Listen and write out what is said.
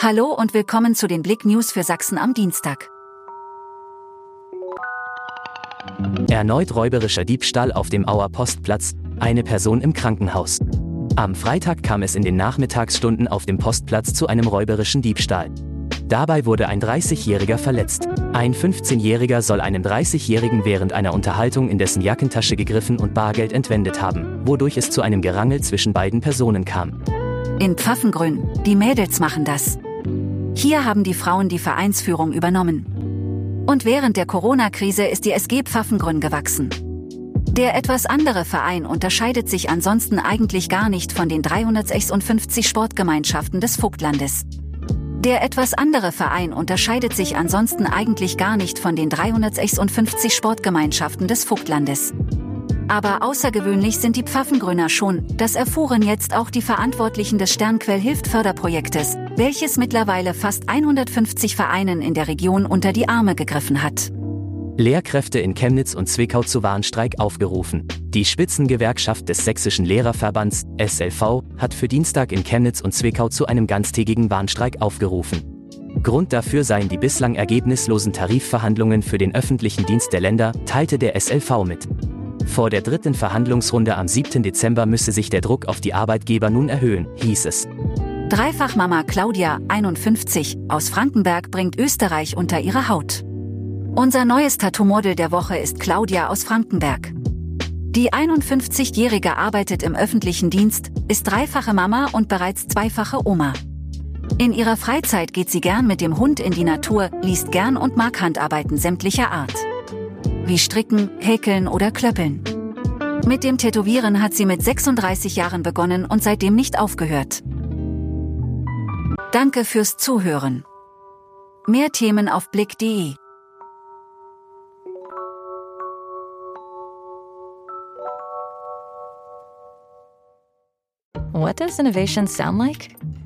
Hallo und willkommen zu den Blick News für Sachsen am Dienstag. Erneut räuberischer Diebstahl auf dem Auer Postplatz, eine Person im Krankenhaus. Am Freitag kam es in den Nachmittagsstunden auf dem Postplatz zu einem räuberischen Diebstahl. Dabei wurde ein 30-Jähriger verletzt. Ein 15-Jähriger soll einem 30-Jährigen während einer Unterhaltung in dessen Jackentasche gegriffen und Bargeld entwendet haben, wodurch es zu einem Gerangel zwischen beiden Personen kam. In Pfaffengrün, die Mädels machen das. Hier haben die Frauen die Vereinsführung übernommen. Und während der Corona-Krise ist die SG Pfaffengrün gewachsen. Der etwas andere Verein unterscheidet sich ansonsten eigentlich gar nicht von den 356 Sportgemeinschaften des Vogtlandes. Der etwas andere Verein unterscheidet sich ansonsten eigentlich gar nicht von den 356 Sportgemeinschaften des Vogtlandes. Aber außergewöhnlich sind die Pfaffengrüner schon, das erfuhren jetzt auch die Verantwortlichen des Sternquell Hilft Förderprojektes, welches mittlerweile fast 150 Vereinen in der Region unter die Arme gegriffen hat. Lehrkräfte in Chemnitz und Zwickau zu Warnstreik aufgerufen. Die Spitzengewerkschaft des Sächsischen Lehrerverbands, SLV, hat für Dienstag in Chemnitz und Zwickau zu einem ganztägigen Warnstreik aufgerufen. Grund dafür seien die bislang ergebnislosen Tarifverhandlungen für den öffentlichen Dienst der Länder, teilte der SLV mit. Vor der dritten Verhandlungsrunde am 7. Dezember müsse sich der Druck auf die Arbeitgeber nun erhöhen, hieß es. Dreifachmama Claudia, 51, aus Frankenberg bringt Österreich unter ihre Haut. Unser neues Tattoo-Model der Woche ist Claudia aus Frankenberg. Die 51-Jährige arbeitet im öffentlichen Dienst, ist dreifache Mama und bereits zweifache Oma. In ihrer Freizeit geht sie gern mit dem Hund in die Natur, liest gern und mag Handarbeiten sämtlicher Art. Wie Stricken, Häkeln oder Klöppeln. Mit dem Tätowieren hat sie mit 36 Jahren begonnen und seitdem nicht aufgehört. Danke fürs Zuhören. Mehr Themen auf blick.de What does innovation sound like?